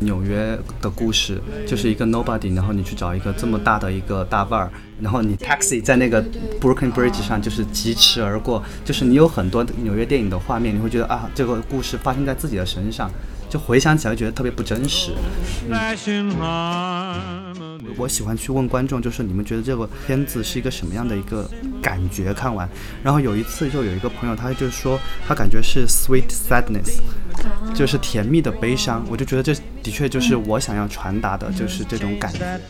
纽约的故事，就是一个 nobody，然后你去找一个这么大的一个大腕儿，然后你 taxi 在那个 Brooklyn Bridge 上就是疾驰而过，就是你有很多纽约电影的画面，你会觉得啊，这个故事发生在自己的身上，就回想起来觉得特别不真实。我喜欢去问观众，就是你们觉得这个片子是一个什么样的一个感觉？看完，然后有一次就有一个朋友，他就说他感觉是 sweet sadness。就是甜蜜的悲伤，我就觉得这的确就是我想要传达的，就是这种感觉。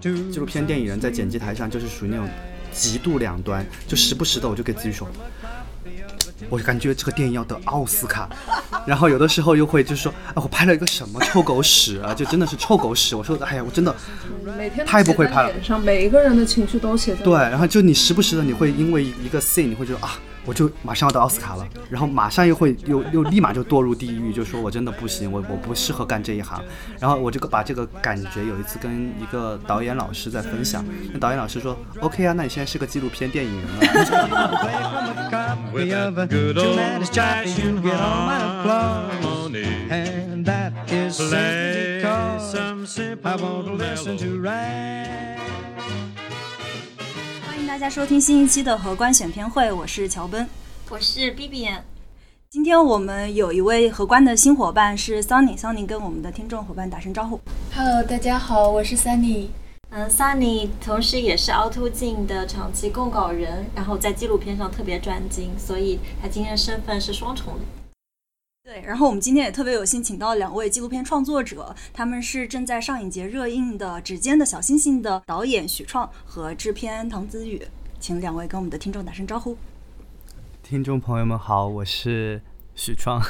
纪录片电影人在剪辑台上就是属于那种极度两端，就时不时的我就给自己说，我就感觉这个电影要得奥斯卡，然后有的时候又会就是说，啊，我拍了一个什么臭狗屎啊，就真的是臭狗屎。我说，哎呀，我真的太不会拍了。上每一个人的情绪都写在对，然后就你时不时的你会因为一个 scene，你会觉得啊。我就马上要到奥斯卡了，然后马上又会又又立马就堕入地狱，就说我真的不行，我我不适合干这一行。然后我这个把这个感觉有一次跟一个导演老师在分享，那导演老师说：“OK 啊，那你现在是个纪录片电影人了。”大家收听新一期的荷官选片会，我是乔奔，我是 B B。今天我们有一位荷官的新伙伴是 Sunny，Sunny 跟我们的听众伙伴打声招呼。Hello，大家好，我是 Sunny。嗯，Sunny 同时也是凹凸镜的长期供稿人，然后在纪录片上特别专精，所以他今天的身份是双重。对，然后我们今天也特别有幸请到两位纪录片创作者，他们是正在上影节热映的《指尖的小星星》的导演许创和制片唐子宇，请两位跟我们的听众打声招呼。听众朋友们好，我是许创。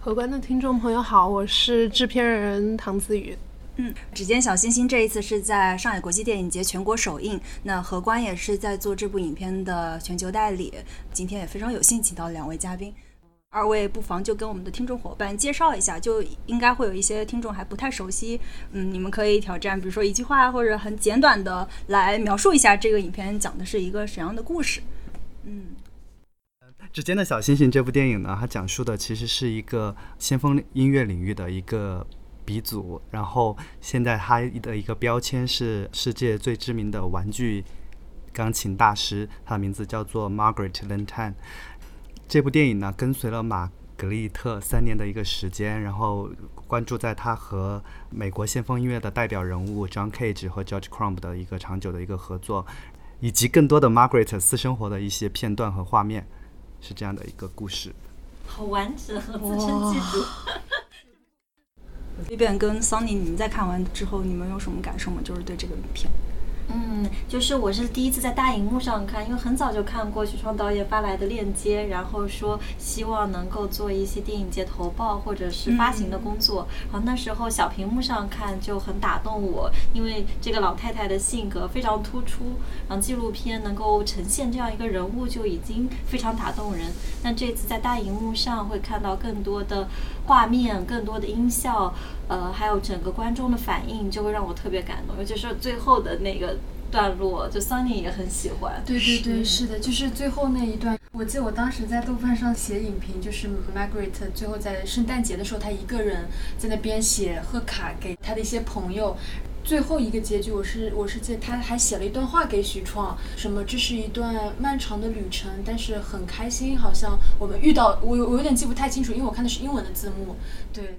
荷官的听众朋友好，我是制片人唐子宇。嗯，《指尖小星星》这一次是在上海国际电影节全国首映，那荷官也是在做这部影片的全球代理。今天也非常有幸请到两位嘉宾。二位不妨就跟我们的听众伙伴介绍一下，就应该会有一些听众还不太熟悉。嗯，你们可以挑战，比如说一句话或者很简短的来描述一下这个影片讲的是一个什么样的故事。嗯，《指尖的小星星》这部电影呢，它讲述的其实是一个先锋音乐领域的一个鼻祖，然后现在它的一个标签是世界最知名的玩具钢琴大师，他的名字叫做 Margaret Lentan。这部电影呢，跟随了玛格丽特三年的一个时间，然后关注在他和美国先锋音乐的代表人物 John Cage 和 George Crumb 的一个长久的一个合作，以及更多的 Margaret 私生活的一些片段和画面，是这样的一个故事。好完整，自称记住。这边 跟 Sunny，你们在看完之后，你们有什么感受吗？就是对这个影片。嗯，就是我是第一次在大荧幕上看，因为很早就看过许创导演发来的链接，然后说希望能够做一些电影节投报或者是发行的工作。然后那时候小屏幕上看就很打动我，因为这个老太太的性格非常突出，然后纪录片能够呈现这样一个人物就已经非常打动人。但这次在大荧幕上会看到更多的画面、更多的音效。呃，还有整个观众的反应就会让我特别感动，尤其是最后的那个段落，就 Sunny 也很喜欢。对对对，是的，就是最后那一段。我记得我当时在豆瓣上写影评，就是 Margaret 最后在圣诞节的时候，她一个人在那边写贺卡给她的一些朋友。最后一个结局，我是我是记他还写了一段话给许创，什么这是一段漫长的旅程，但是很开心，好像我们遇到我我有点记不太清楚，因为我看的是英文的字幕。对。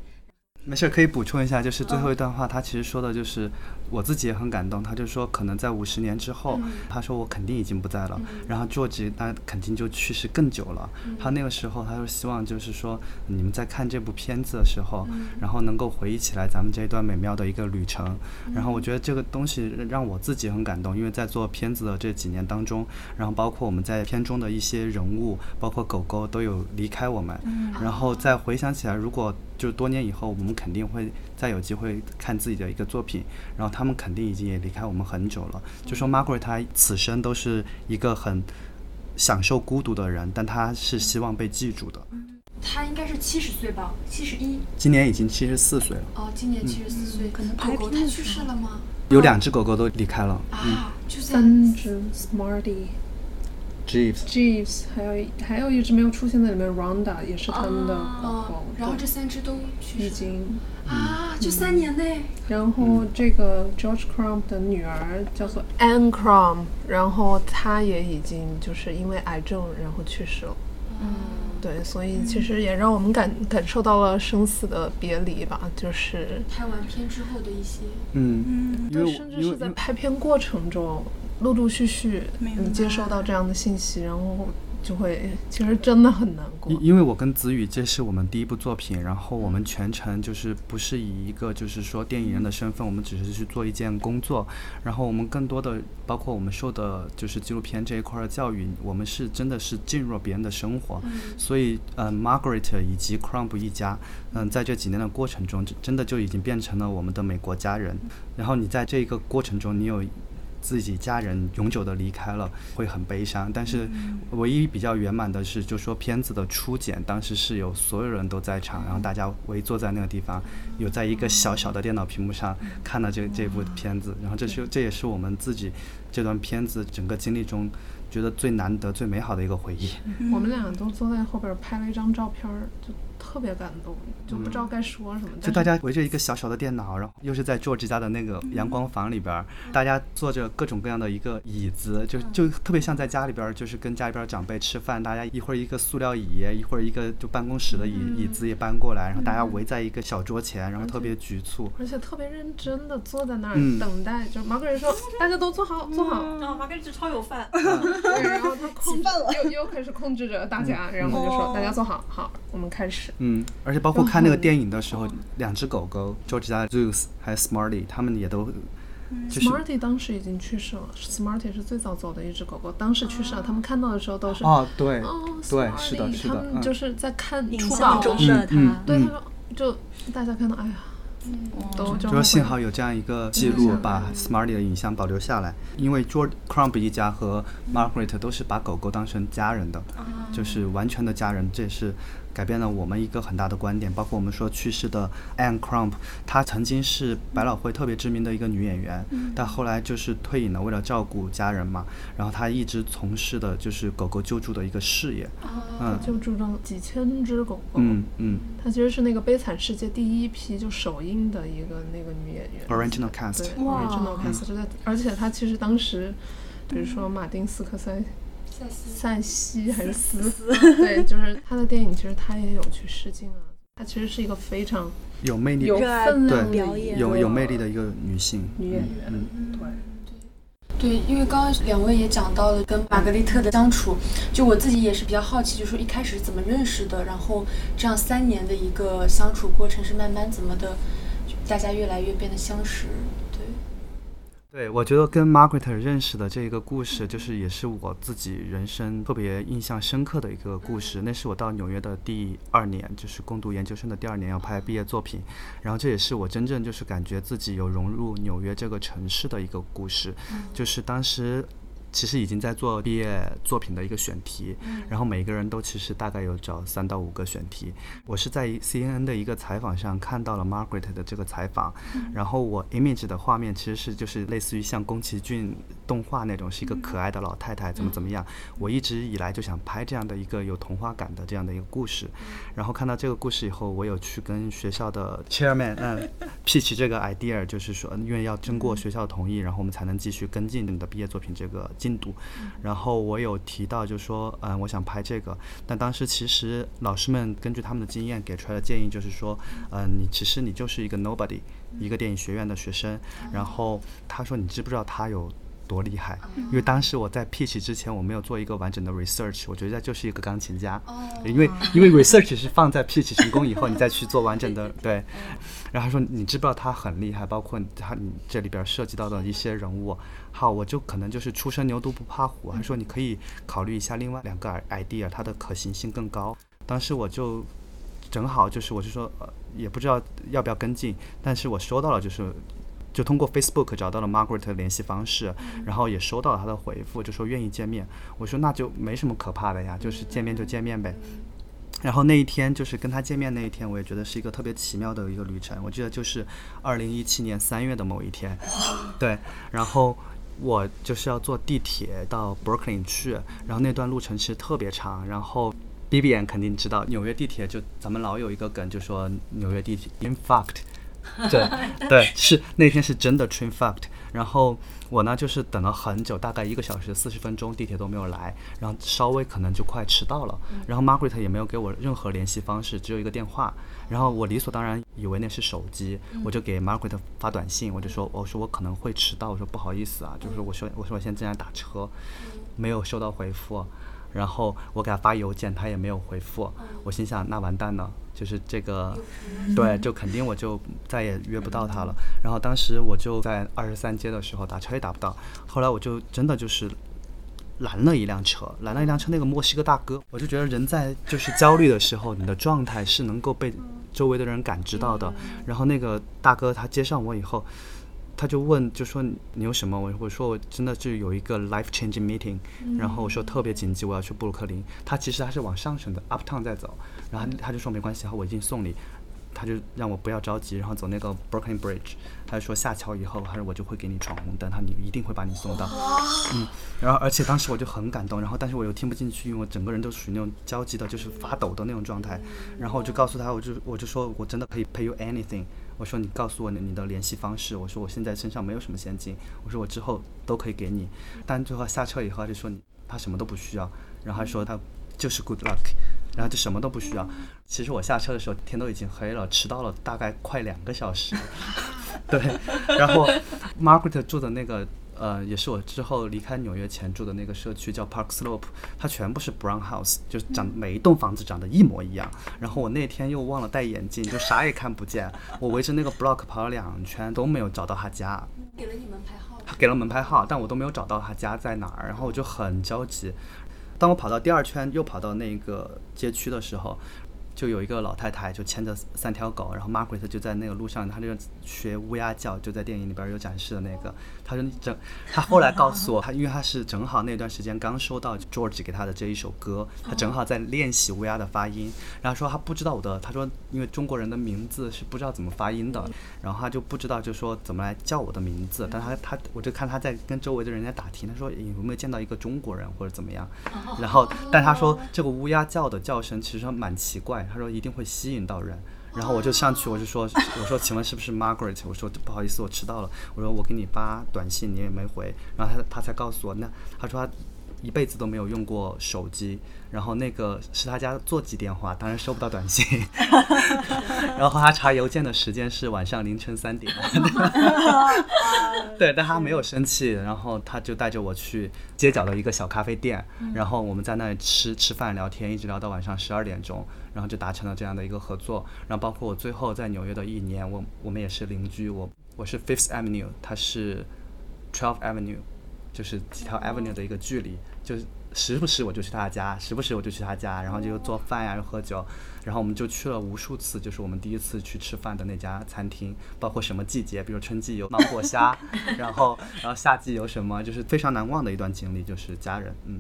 没事，可以补充一下，就是最后一段话，他其实说的就是我自己也很感动。他就说，可能在五十年之后，他说我肯定已经不在了，然后卓吉那肯定就去世更久了。他那个时候，他就希望就是说，你们在看这部片子的时候，然后能够回忆起来咱们这一段美妙的一个旅程。然后我觉得这个东西让我自己很感动，因为在做片子的这几年当中，然后包括我们在片中的一些人物，包括狗狗都有离开我们，然后再回想起来，如果就是多年以后，我们肯定会再有机会看自己的一个作品，然后他们肯定已经也离开我们很久了。就说 Margaret 她此生都是一个很享受孤独的人，但她是希望被记住的。他应该是七十岁吧，七十一。今年已经七十四岁了。哦，今年七十四岁，可能狗狗它去世了吗？有两只狗狗都离开了。啊，就三只 Smarty。Jeeves。Jeeves，还有还有一只没有出现在里面，Ronda 也是他们的狗狗。然后这三只都去。已经。啊，就三年内。然后这个 George Crump 的女儿叫做 Anne Crump，然后她也已经就是因为癌症然后去世了。嗯。对，所以其实也让我们感感受到了生死的别离吧，就是拍完片之后的一些，嗯嗯，对，甚至是在拍片过程中，陆陆续续你接收到这样的信息，然后。就会其实真的很难过，因为我跟子宇这是我们第一部作品，然后我们全程就是不是以一个就是说电影人的身份，我们只是去做一件工作，然后我们更多的包括我们受的就是纪录片这一块的教育，我们是真的是进入了别人的生活，所以呃，Margaret 以及 Crump 一家，嗯，在这几年的过程中，真的就已经变成了我们的美国家人，然后你在这一个过程中，你有。自己家人永久的离开了，会很悲伤。但是，唯一比较圆满的是，就说片子的初剪，当时是有所有人都在场，然后大家围坐在那个地方，有在一个小小的电脑屏幕上看了这这部片子。然后，这是这也是我们自己这段片子整个经历中。觉得最难得、最美好的一个回忆。我们俩都坐在后边拍了一张照片，就特别感动，就不知道该说什么。就大家围着一个小小的电脑，然后又是在做之家的那个阳光房里边，大家坐着各种各样的一个椅子，就就特别像在家里边，就是跟家里边长辈吃饭，大家一会儿一个塑料椅，一会儿一个就办公室的椅椅子也搬过来，然后大家围在一个小桌前，然后特别局促，而且特别认真的坐在那儿等待。就马格瑞说：“大家都坐好，坐好。”然后马格瑞就超有饭。对，然后他控制又又开始控制着大家，然后就说大家坐好，好，我们开始。嗯，而且包括看那个电影的时候，两只狗狗，George 家 Zeus 还有 Smarty，他们也都。Smarty 当时已经去世了，Smarty 是最早走的一只狗狗，当时去世了。他们看到的时候都是哦，对，对，是的，是的。他们就是在看初稿中的他，对，他说就大家看到，哎呀。都就说幸好有这样一个记录，把 Smarty 的影像保留下来。因为 George Crump 一家和 Margaret 都是把狗狗当成家人的，就是完全的家人，这也是。改变了我们一个很大的观点，包括我们说去世的 Anne Crump，她曾经是百老汇特别知名的一个女演员，但后来就是退隐了，为了照顾家人嘛，然后她一直从事的就是狗狗救助的一个事业，嗯，救助了几千只狗狗，嗯嗯，她其实是那个《悲惨世界》第一批就首映的一个那个女演员，original cast，original cast，就在，而且她其实当时，比如说马丁斯科塞。塞西还是斯斯？对，就是他的电影，其实他也有去试镜啊。他其实是一个非常有魅力、有分量表演、有有魅力的一个女性女演员。嗯，对对，因为刚刚两位也讲到了跟玛格丽特的相处，就我自己也是比较好奇，就是说一开始怎么认识的，然后这样三年的一个相处过程是慢慢怎么的，大家越来越变得相识。对，我觉得跟 Margaret 认识的这一个故事，就是也是我自己人生特别印象深刻的一个故事。那是我到纽约的第二年，就是攻读研究生的第二年，要拍毕业作品。然后这也是我真正就是感觉自己有融入纽约这个城市的一个故事，就是当时。其实已经在做毕业作品的一个选题，然后每个人都其实大概有找三到五个选题。我是在 CNN 的一个采访上看到了 Margaret 的这个采访，然后我 image 的画面其实是就是类似于像宫崎骏动画那种，是一个可爱的老太太怎么怎么样。我一直以来就想拍这样的一个有童话感的这样的一个故事，然后看到这个故事以后，我有去跟学校的 chairman 嗯 pitch 这个 idea，就是说因为要经过学校同意，然后我们才能继续跟进你的毕业作品这个。进度。然后我有提到，就说，嗯，我想拍这个。但当时其实老师们根据他们的经验给出来的建议就是说，嗯，你其实你就是一个 nobody，一个电影学院的学生。然后他说，你知不知道他有？多厉害！因为当时我在 pitch 之前，我没有做一个完整的 research，我觉得就是一个钢琴家。因为因为 research 是放在 pitch 成功以后，你再去做完整的 对。然后他说你知不知道他很厉害？包括他这里边涉及到的一些人物。好，我就可能就是初生牛犊不怕虎。他说你可以考虑一下另外两个 idea，它的可行性更高。当时我就正好就是我是说呃也不知道要不要跟进，但是我收到了就是。就通过 Facebook 找到了 Margaret 的联系方式，然后也收到了她的回复，就说愿意见面。我说那就没什么可怕的呀，就是见面就见面呗。然后那一天就是跟他见面那一天，我也觉得是一个特别奇妙的一个旅程。我记得就是二零一七年三月的某一天，对。然后我就是要坐地铁到 Brooklyn 去，然后那段路程其实特别长。然后 B B N 肯定知道纽约地铁，就咱们老有一个梗，就说纽约地铁 in fact。对 对，是那天是真的 train fucked。然后我呢，就是等了很久，大概一个小时四十分钟，地铁都没有来，然后稍微可能就快迟到了。然后 Margaret 也没有给我任何联系方式，只有一个电话。然后我理所当然以为那是手机，我就给 Margaret 发短信，我就说，我说我可能会迟到，我说不好意思啊，就是我说我说我现在正在打车，没有收到回复。然后我给他发邮件，他也没有回复。我心想，那完蛋了。就是这个，对，就肯定我就再也约不到他了。然后当时我就在二十三街的时候打车也打不到，后来我就真的就是拦了一辆车，拦了一辆车，那个墨西哥大哥，我就觉得人在就是焦虑的时候，你的状态是能够被周围的人感知到的。然后那个大哥他接上我以后。他就问，就说你有什么？我我说我真的是有一个 life changing meeting，然后我说特别紧急，我要去布鲁克林。他其实他是往上省的 uptown 在走，然后他就说没关系，我已经送你。他就让我不要着急，然后走那个 Brooklyn Bridge。他就说下桥以后，他说我就会给你闯红灯，他你一定会把你送到。嗯，然后而且当时我就很感动，然后但是我又听不进去，因为我整个人都属于那种焦急的，就是发抖的那种状态。然后我就告诉他，我就我就说我真的可以 pay you anything。我说你告诉我你你的联系方式。我说我现在身上没有什么现金。我说我之后都可以给你。但最后下车以后他就说你他什么都不需要。然后他说他就是 good luck，然后就什么都不需要。其实我下车的时候天都已经黑了，迟到了大概快两个小时。对，然后 Margaret 住的那个。呃，也是我之后离开纽约前住的那个社区叫 Park Slope，它全部是 brown house，就长每一栋房子长得一模一样。然后我那天又忘了戴眼镜，就啥也看不见。我围着那个 block 跑了两圈都没有找到他家。给了你门牌号？他给了门牌号，但我都没有找到他家在哪儿。然后我就很焦急。当我跑到第二圈，又跑到那个街区的时候。就有一个老太太，就牵着三条狗，然后 Margaret 就在那个路上，她就学乌鸦叫，就在电影里边有展示的那个。他说整，他后来告诉我，他因为他是正好那段时间刚收到 George 给他的这一首歌，他正好在练习乌鸦的发音，然后说他不知道我的，他说因为中国人的名字是不知道怎么发音的，然后他就不知道就说怎么来叫我的名字，但他他我就看他在跟周围的人在打听，他说有没有见到一个中国人或者怎么样，然后但他说这个乌鸦叫的叫声其实蛮奇怪。他说一定会吸引到人，然后我就上去，我就说，我说请问是不是 Margaret？我说不好意思，我迟到了。我说我给你发短信，你也没回，然后他他才告诉我，那他说他一辈子都没有用过手机。然后那个是他家座机电话，当然收不到短信。然后他查邮件的时间是晚上凌晨三点。对，但他没有生气，然后他就带着我去街角的一个小咖啡店，然后我们在那里吃吃饭聊天，一直聊到晚上十二点钟，然后就达成了这样的一个合作。然后包括我最后在纽约的一年，我我们也是邻居，我我是 Fifth Avenue，他是 Twelfth Avenue，就是几条 Avenue 的一个距离，就。时不时我就去他家，时不时我就去他家，然后就做饭呀，又喝酒，然后我们就去了无数次，就是我们第一次去吃饭的那家餐厅，包括什么季节，比如春季有芒果虾，然后然后夏季有什么，就是非常难忘的一段经历，就是家人，嗯。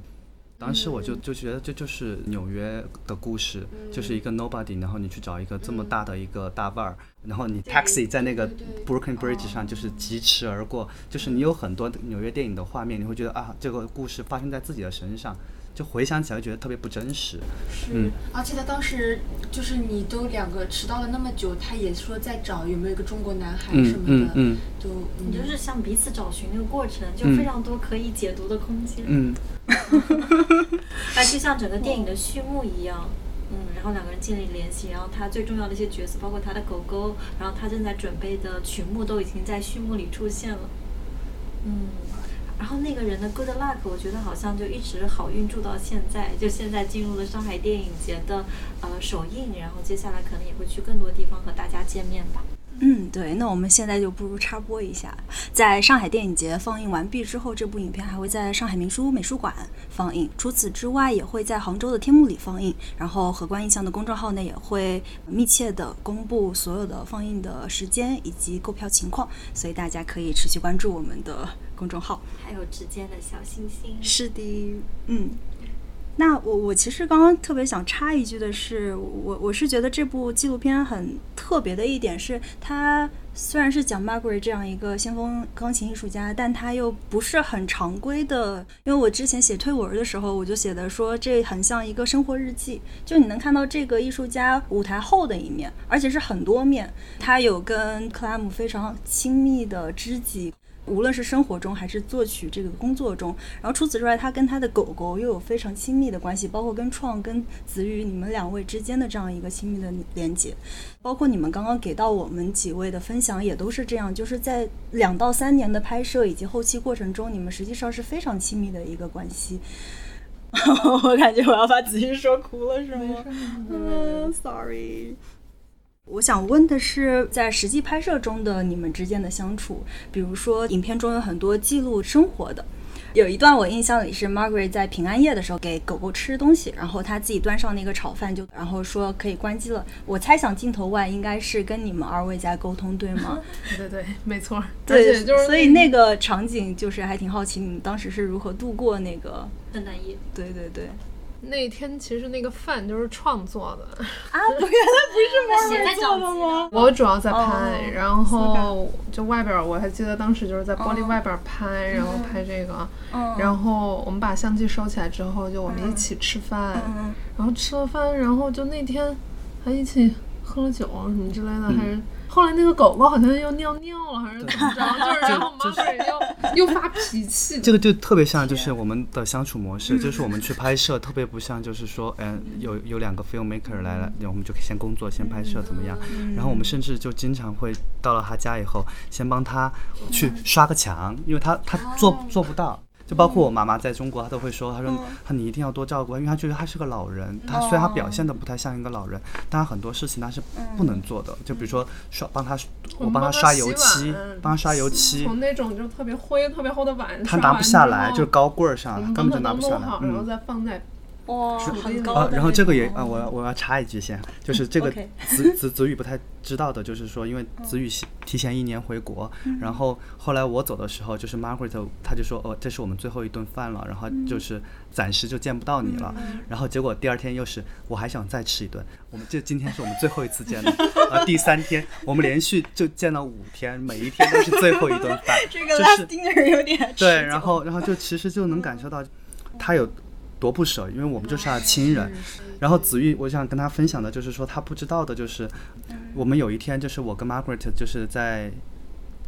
当时我就就觉得这就是纽约的故事，就是一个 nobody，然后你去找一个这么大的一个大腕儿，然后你 taxi 在那个 Brooklyn Bridge 上就是疾驰而过，就是你有很多纽约电影的画面，你会觉得啊，这个故事发生在自己的身上，就回想起来觉得特别不真实。是，嗯而且他当时就是你都两个迟到了那么久，他也说在找有没有一个中国男孩什嗯么的，嗯嗯就你就是像彼此找寻那个过程，就嗯非常多可以解读的空间。嗯 哎，就像整个电影的序幕一样，嗯，然后两个人建立联系，然后他最重要的一些角色，包括他的狗狗，然后他正在准备的曲目都已经在序幕里出现了，嗯，然后那个人的 good luck，我觉得好像就一直好运住到现在，就现在进入了上海电影节的呃首映，然后接下来可能也会去更多地方和大家见面吧。嗯，对，那我们现在就不如插播一下，在上海电影节放映完毕之后，这部影片还会在上海明书美术馆放映。除此之外，也会在杭州的天幕里放映。然后荷官印象的公众号呢，也会密切的公布所有的放映的时间以及购票情况，所以大家可以持续关注我们的公众号。还有指尖的小星星，是的，嗯。那我我其实刚刚特别想插一句的是，我我是觉得这部纪录片很特别的一点是，它虽然是讲 Margaret 这样一个先锋钢琴艺术家，但它又不是很常规的。因为我之前写推文的时候，我就写的说这很像一个生活日记，就你能看到这个艺术家舞台后的一面，而且是很多面。他有跟克拉姆非常亲密的知己。无论是生活中还是作曲这个工作中，然后除此之外，他跟他的狗狗又有非常亲密的关系，包括跟创、跟子宇你们两位之间的这样一个亲密的连接，包括你们刚刚给到我们几位的分享也都是这样，就是在两到三年的拍摄以及后期过程中，你们实际上是非常亲密的一个关系。我感觉我要把子玉说哭了，是吗？嗯，sorry。我想问的是，在实际拍摄中的你们之间的相处，比如说影片中有很多记录生活的，有一段我印象里是 Margaret 在平安夜的时候给狗狗吃东西，然后她自己端上那个炒饭就，然后说可以关机了。我猜想镜头外应该是跟你们二位在沟通，对吗？对对对，没错。而对，就是所以那个场景就是还挺好奇，你们当时是如何度过那个？圣诞夜，对对对。那天其实那个饭就是创作的，啊，不，原来不是写在做的吗？我主要在拍，哦然后就外边儿我还记得当时就是在玻璃外边儿拍，然后拍这个，嗯。然后我们把相机收起来之后，就我们一起吃饭，嗯然后吃了饭，然后就那天还一起喝了酒什么之类的，嗯。还是后来那个狗狗好像又尿尿了，还是怎么着，就是然后就 Margaret 又又发脾气，这个就特别像，就是我们的相处模式，就是我们去拍摄，特别不像，就是说，嗯、有有两个 filmmaker 来了，我们就先工作，先拍摄怎么样？然后我们甚至就经常会到了他家以后，先帮他去刷个墙，因为他他做做不到。就包括我妈妈在中国，她都会说，她说她你一定要多照顾，因为她觉得她是个老人，她虽然她表现的不太像一个老人，但她很多事情她是不能做的，就比如说刷帮她我帮她刷油漆，帮她刷油漆，从那种就特别灰、特别厚的碗，她拿不下来，就是高棍儿上，我他根本就拿不下来，。然后嗯，再放在哇，很高然后这个也啊，我要我要插一句先，就是这个子 子子宇不太知道的，就是说，因为子宇提提前一年回国，然后后来我走的时候，就是 Margaret 他就说，哦，这是我们最后一顿饭了，然后就是暂时就见不到你了，然后结果第二天又是我还想再吃一顿，我们这今天是我们最后一次见的，啊，第三天我们连续就见了五天，每一天都是最后一顿饭，这个就 last 是 dinner 有点持对，然后然后就其实就能感受到他有多不舍，因为我们就是他的亲人。然后子玉，我想跟他分享的就是说，他不知道的就是，我们有一天就是我跟 Margaret 就是在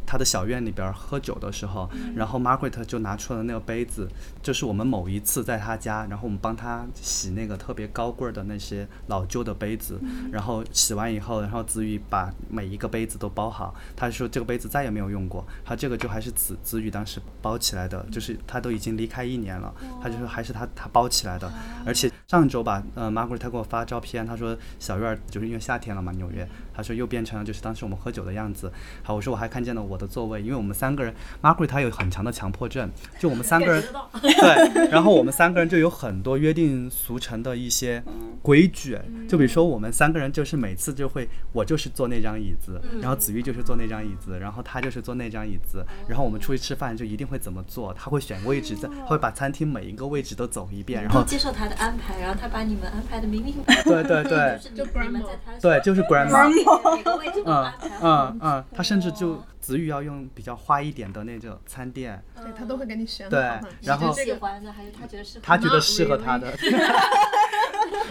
他的小院里边喝酒的时候，然后 Margaret 就拿出了那个杯子，就是我们某一次在他家，然后我们帮他洗那个特别高贵的那些老旧的杯子，然后洗完以后，然后子宇把每一个杯子都包好，他说这个杯子再也没有用过，他这个就还是子子宇当时包起来的，就是他都已经离开一年了，他就说还是他他包起来的，而且上周吧，呃，Margaret 他给我发照片，他说小院就是因为夏天了嘛，纽约，他说又变成了就是当时我们喝酒的样子。好，我说我还看见了我的座位，因为我们三个人，Margaret 她有很强的强迫症，就我们三个人对，然后我们三个人就有很多约定俗成的一些规矩，就比如说我们三个人就是每次就会，我就是坐那张椅子，然后子玉就是坐那张椅子，然后他就是坐那张椅子，然后我们出去吃饭就一定会怎么做，他会选位置，在他会把餐厅每一个位置都走一遍，然后接受他的安排，然后他把你们安排的明明白白。对对对就 grandma，对，就是 grandma，嗯。嗯嗯，他甚至就子宇要用比较花一点的那种餐垫，对他都会给你选对。然后喜欢的，还是他觉得适合？他觉得适合他的。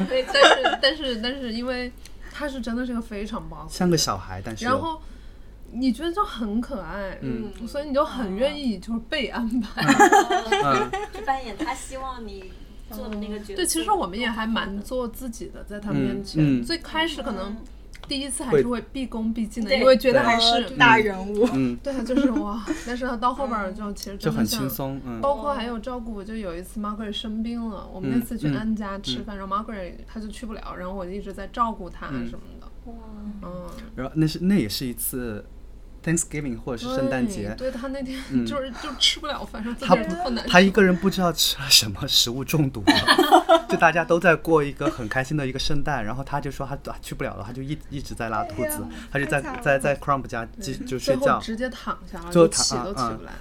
对，但是但是但是因为他是真的是个非常 boss，像个小孩，但是然后你觉得就很可爱，嗯所以你就很愿意就是被安排。嗯 去扮演他希望你做的那个角色。对，其实我们也还蛮做自己的，在他嗯面前。嗯最开始可能第一次还是会毕恭毕敬的，因为觉得还是大人物，嗯，对啊，就是哇。但是他到后边儿就其实就很真的像轻松，嗯。包括还有照顾，就有一次 Margaret 生病了，我们那次去嗯安家吃饭，然后 Margaret 他就去不了，然后我就一直在照顾她嗯。什么的。嗯，然后那是那也是一次 Thanksgiving 或者是圣诞节，对对他那天嗯就是就吃不了饭，说自己他人特难受。他一个人不知道吃了什么食物中毒了，就大家都在过一个很开心的一个圣诞，然后他就说他他去不了了，他就一一直在拉肚子，他就在在在 Crump 家就就睡觉，后直接躺下了，就就起都起不来。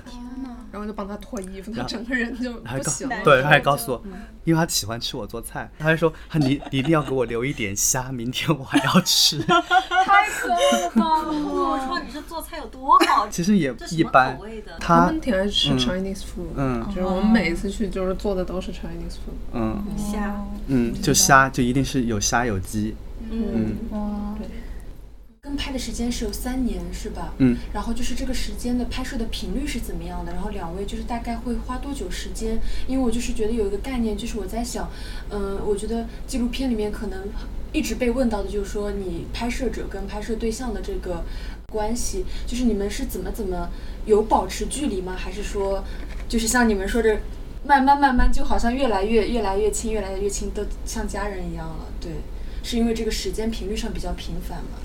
然后就帮他脱衣服，他整个人就还告不行了。对，他还告诉我，因为他喜欢吃我做菜，他还说你你一定要给我留一点虾，明天我还要吃。太可了吧！我说你是做菜有多好，其实也这一般？他他们挺爱吃嗯 Chinese food，嗯就是我们每一次去就是做的都是 Chinese food。嗯虾，嗯，就虾就一定是有虾有鸡，嗯，哇，对跟拍的时间是有三年是吧？嗯。然后就是这个时间的拍摄的频率是怎么样的？然后两位就是大概会花多久时间？因为我就是觉得有一个概念，就是我在想，嗯、我觉得纪录片里面可能一直被问到的就是说你拍摄者跟拍摄对象的这个关系，就是你们是怎么怎么有保持距离吗？还是说就是像你们说的？慢慢慢慢，就好像越来越越来越亲，越来越亲，都像家人一样了。对，是因为这个时间频率上比较频繁嘛？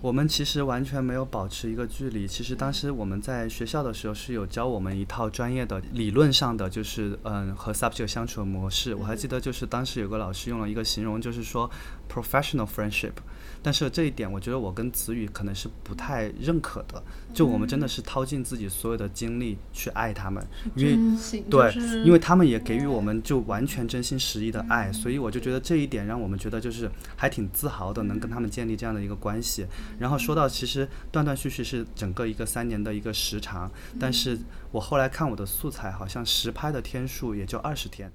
我们其实完全没有保持一个距离。其实当时我们在学校的时候是有教我们一套专业的理论上的，就是嗯和 subject 相处的模式。我还记得就是当时有个老师用了一个形容，就是说 professional friendship。但是这一点，我觉得我跟子宇可能是不太认可的。就我们真的是掏尽自己所有的精力去爱他们，因为对就，是因为他们也给予我们就完全真心实意的爱，所以我就觉得这一点让我们觉得就是还挺自豪的，能跟他们建立这样的一个关系。然后说到其实断断续续是整个一个三年的一个时长，但是我后来看我的素材，好像实拍的天数也就二十天。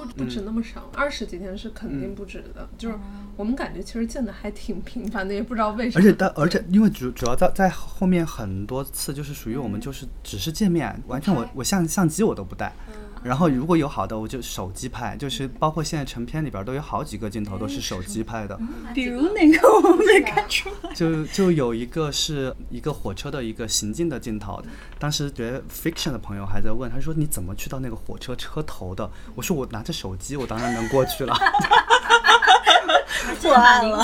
不不止那么少，二十几天是肯定不止的。就是我们感觉其实见的还挺频繁的，也不知道为什么。而且但而且因为主主要在在后面很多次就是属于我们就是只是见面，完全我我相相机我都不带。然后如果有好的，我就手机拍，就是包括现在成片里边都有好几个镜头都是手机拍的。比如哪个我没看出来？就就有一个是一个火车的一个行进的镜头，当时觉得 fiction 的朋友还在问，他说你怎么去到那个火车车头的？我说我拿着手机，我当然能过去了。破案了。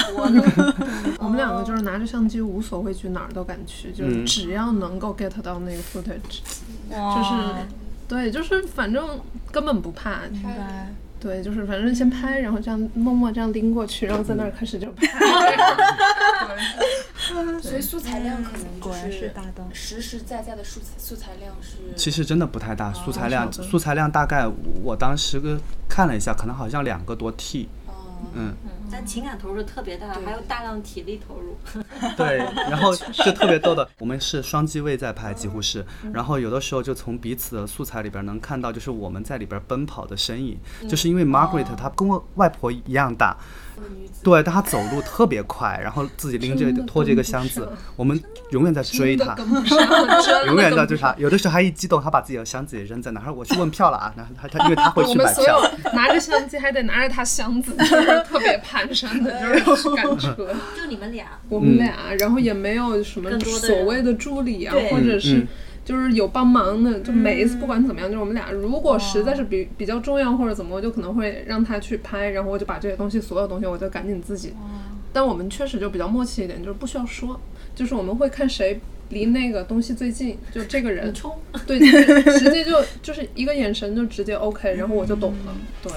我们两个就是拿着相机，无所畏惧，哪儿都敢去，就只要能够 get 到那个 footage，就就是对，就是反正根本不怕。对，就是反正先拍，然后这样默默这样拎过去，然后在那儿开始就 拍。所以素材量可能就果然是大灯实实在在的素材素材量是。其实真的不太大，素材量素材量大概我当时个看了一下，可能好像两个多 T。哦嗯，但情感投入特别大，还有大量体力投入。对，然后 是特别逗的，我们是双机位在拍，几乎是，然后有的时候就从彼此的素材里边能看到，就是我们在里边奔跑的身影，就是因为 Margaret 她跟我外婆一样大，对，但他走路特别快，然后自己拎着拖着一个箱子我们永远在追她。跟不上，真的永远在追他，有的时候还一激动，他把自己的箱子也扔在那儿，我去问票了啊，然后他他因为他会 去买们所有票，拿着相机还得拿着他箱子，就是特别蹒跚的，就是赶车。就你们俩，我们俩，然后也没有什么所谓的助理啊，或者是嗯就是有帮忙的。就每一次不管怎么样，就是我们俩如果实在是比比较重要或者怎么，我就可能会让他去拍，然后我就把这些东西所有东西我就赶紧自己。但我们确实就比较默契一点，就是不需要说，就是我们会看谁离那个东西最近，就这个人你冲，对，直接就就是一个眼神就直接 OK，然后我就懂了。对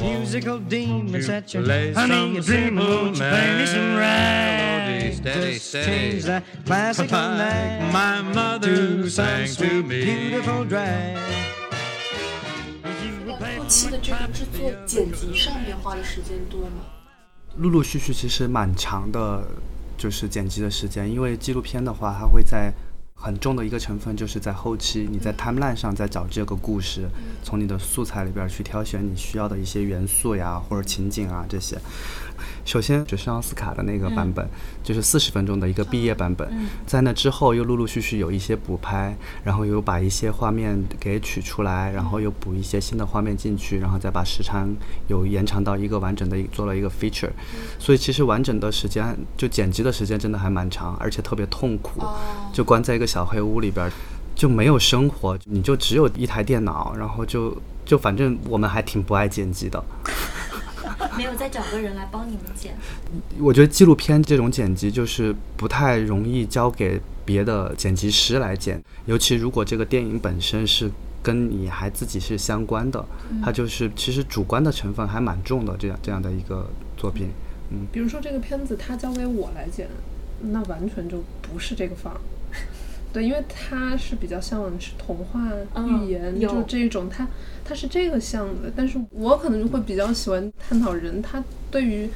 ，Musical demons at your honey, some you're dreaming, won't you play me some melody, rag? Steady, Just steady. change that classical Like nag my mother to some sang to sweet, me. beautiful drag. If you will play 期的这个制作剪辑上面花的时间多吗？陆陆续续其实蛮长的，就是剪辑的时间，因为纪录片的话，它会在很重的一个成分就是在后期，你在 timeline 上在找这个故事，从你的素材里边去挑选你需要的一些元素呀，或者情景啊这些。首先就是奥斯卡的那个版本，就是四十分钟的一个毕业版本，在那之后又陆陆续续有一些补拍，然后又把一些画面给取出来，然后又补一些新的画面进去，然后再把时长有延长到一个完整的做了一个 feature，所以其实完整的时间就剪辑的时间真的还蛮长，而且特别痛苦，就关在一个小黑屋里边。就没有生活，你就只有一台电脑，然后就就反正我们还挺不爱剪辑的。没有再找个人来帮你们剪。我觉得纪录片这种剪辑就是不太容易交给别的剪辑师来剪，尤其如果这个电影本身是跟你还自己是相关的，它就是其实主观的成分还蛮重的这样这样的一个作品。嗯，比如说这个片子，他交给我来剪，那完全就不是这个范儿。对，因为它是比较像是童话寓言，就这种，它它是这个像的。但是我可能就会比较喜欢探讨人他对于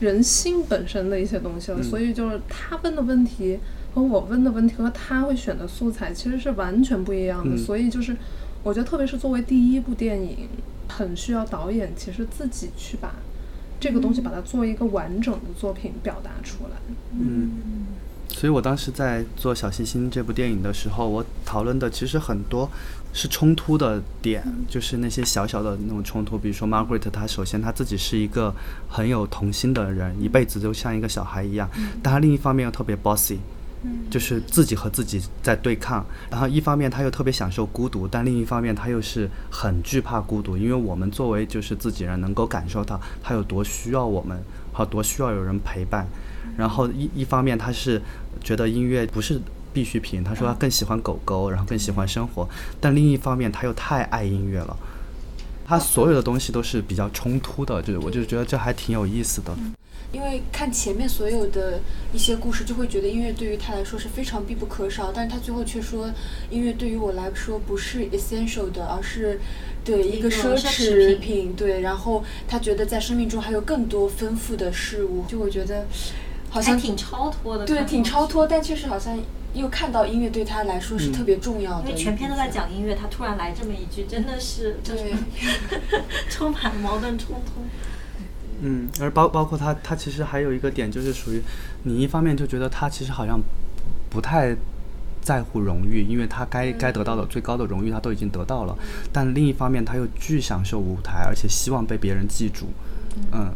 人性本身的一些东西了。所以就是他问的问题和我问的问题和他会选的素材其实是完全不一样的。所以就是我觉得，特别是作为第一部电影，很需要导演其实自己去把这个东西把它做一个完整的作品表达出来。嗯。所以我当时在做《小星星》这部电影的时候，我讨论的其实很多是冲突的点，就是那些小小的那种冲突。比如说 Margaret，她首先她自己是一个很有童心的人，一辈子就像一个小孩一样，但她另一方面又特别 bossy，就是自己和自己在对抗。然后一方面她又特别享受孤独，但另一方面她又是很惧怕孤独，因为我们作为就是自己人，能够感受到她有多需要我们，好多需要有人陪伴。然后一一方面他是觉得音乐不是必需品，他说他更喜欢狗狗，然后更喜欢生活。但另一方面他又太爱音乐了，他所有的东西都是比较冲突的，就是我就觉得这还挺有意思的。因为看前面所有的一些故事，就会觉得音乐对于他来说是非常必不可少，但是他最后却说音乐对于我来说不是 essential 的，而是对一个奢侈品。对，然后他觉得在生命中还有更多丰富的事物，就我觉得。好像挺超脱的，对，挺超脱，但确实好像又看到音乐对他来说是特别重要的。因为全篇都在讲音乐，他突然来这么一句，真的是对，充满矛盾冲突。嗯，而包包括他，他其实还有一个点，就是属于你一方面就觉得他其实好像不太在乎荣誉，因为他该该得到的最高的荣誉他都已经得到了，但另一方面他又巨享受舞台，而且希望被别人记住。嗯。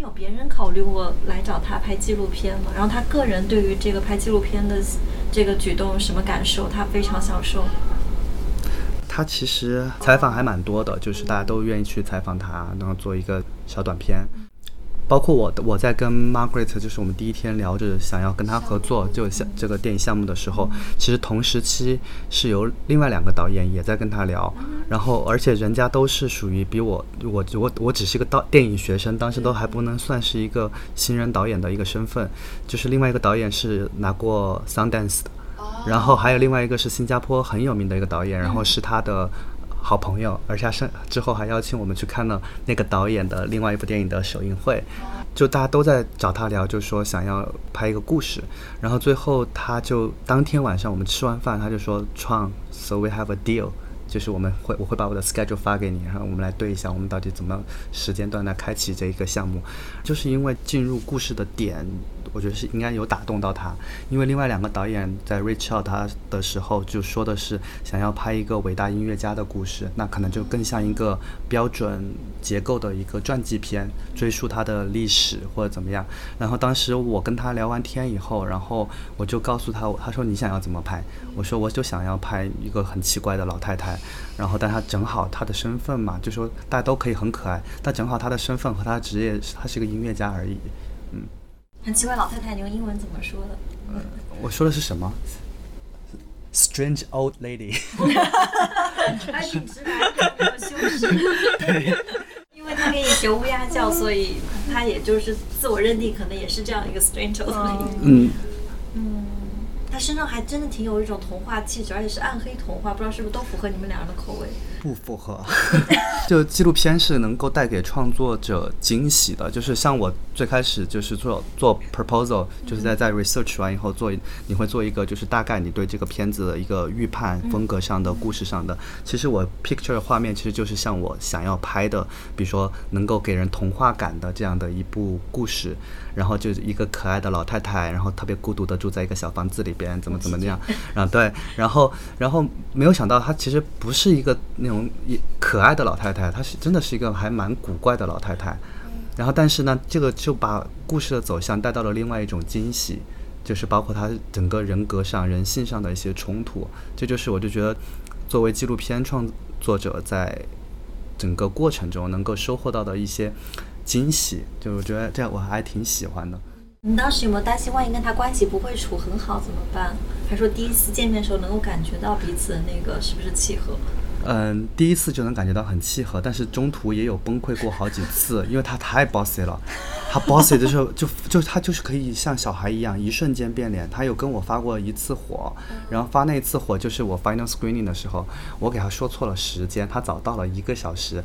有别人考虑过来找他拍纪录片吗？然后他个人对于这个拍纪录片的这个举动什么感受？他非常享受。他其实采访还蛮多的，就是大家都愿意去采访他，然后做一个小短片。包括我，我在跟 Margaret，就是我们第一天聊着想要跟他合作，就像这个电影项目的时候，其实同时期是由另外两个导演也在跟他聊，然后而且人家都是属于比我，我我我只是一个导电影学生，当时都还不能算是一个新人导演的一个身份，就是另外一个导演是拿过 Sundance 的，然后还有另外一个是新加坡很有名的一个导演，然后是他的。好朋友，而且是之后还邀请我们去看了那个导演的另外一部电影的首映会，就大家都在找他聊，就说想要拍一个故事，然后最后他就当天晚上我们吃完饭，他就说创，so we have a deal，就是我们会我会把我的 schedule 发给你，然后我们来对一下我们到底怎么时间段来开启这一个项目，就是因为进入故事的点。我觉得是应该有打动到他，因为另外两个导演在 reach out 他的时候就说的是想要拍一个伟大音乐家的故事，那可能就更像一个标准结构的一个传记片，追溯他的历史或者怎么样。然后当时我跟他聊完天以后，然后我就告诉他，他说你想要怎么拍？我说我就想要拍一个很奇怪的老太太，然后但他正好他的身份嘛，就说大家都可以很可爱，但正好他的身份和他的职业，他是一个音乐家而已，嗯。很奇怪，老太太，你用英文怎么说的？嗯，我说的是什么？Strange old lady。他一直来没有修饰。对。因为他给你学乌鸦叫，所以他也就是自我认定，可能也是这样一个 strange old lady。嗯。身上还真的挺有一种童话气质，而且是暗黑童话，不知道是不是都符合你们两人的口味。不符合，就纪录片是能够带给创作者惊喜的。就是像我最开始就是做做 proposal，就是在在 research 完以后做，你会做一个就是大概你对这个片子的一个预判，风格上的、故事上的。其实我 picture 的画面其实就是像我想要拍的，比如说能够给人童话感的这样的一部故事。然后就是一个可爱的老太太，然后特别孤独的住在一个小房子里边，怎么怎么样，然后对，然后然后没有想到她其实不是一个那种一可爱的老太太，她是真的是一个还蛮古怪的老太太。然后但是呢，这个就把故事的走向带到了另外一种惊喜，就是包括她整个人格上、人性上的一些冲突。这就是我就觉得，作为纪录片创作者，在整个过程中能够收获到的一些。惊喜，就我觉得这样我还挺喜欢的。你当时有没有担心，万一跟他关系不会处很好怎么办？还说第一次见面的时候能够感觉到彼此的那个是不是契合？嗯，第一次就能感觉到很契合，但是中途也有崩溃过好几次，因为他太 bossy 了。他 bossy 的时候 就就他就是可以像小孩一样一瞬间变脸。他有跟我发过一次火，然后发那一次火就是我 final screening 的时候，我给他说错了时间，他早到了一个小时。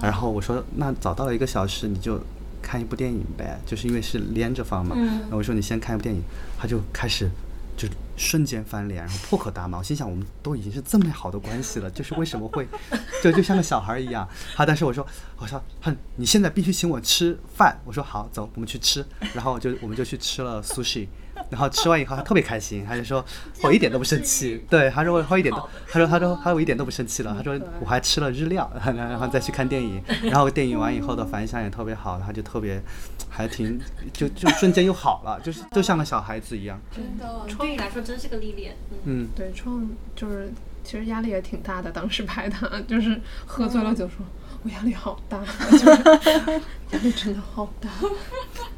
然后我说，那早到了一个小时，你就看一部电影呗，就是因为是连着放嘛。然后我说你先看一部电影，他就开始就瞬间翻脸，然后破口大骂。我心想，我们都已经是这么好的关系了，就是为什么会，就就像个小孩一样。他，但是我说，我说，哼，你现在必须请我吃饭。我说好，走，我们去吃。然后就我们就去吃了 sushi。然后吃完以后，他特别开心，他就说 我一点都不生气。对，他说我一点都，他说他说他说我一点都不生气了。他说我还吃了日料，然后再去看电影。然后电影完以后的反响也特别好，他就特别还挺就就瞬间又好了，就是就像个小孩子一样。真的，对你来说真是个历练。嗯，对，创就是其实压力也挺大的。当时拍的就是喝醉了就说。我 压力好大，压力真的好大。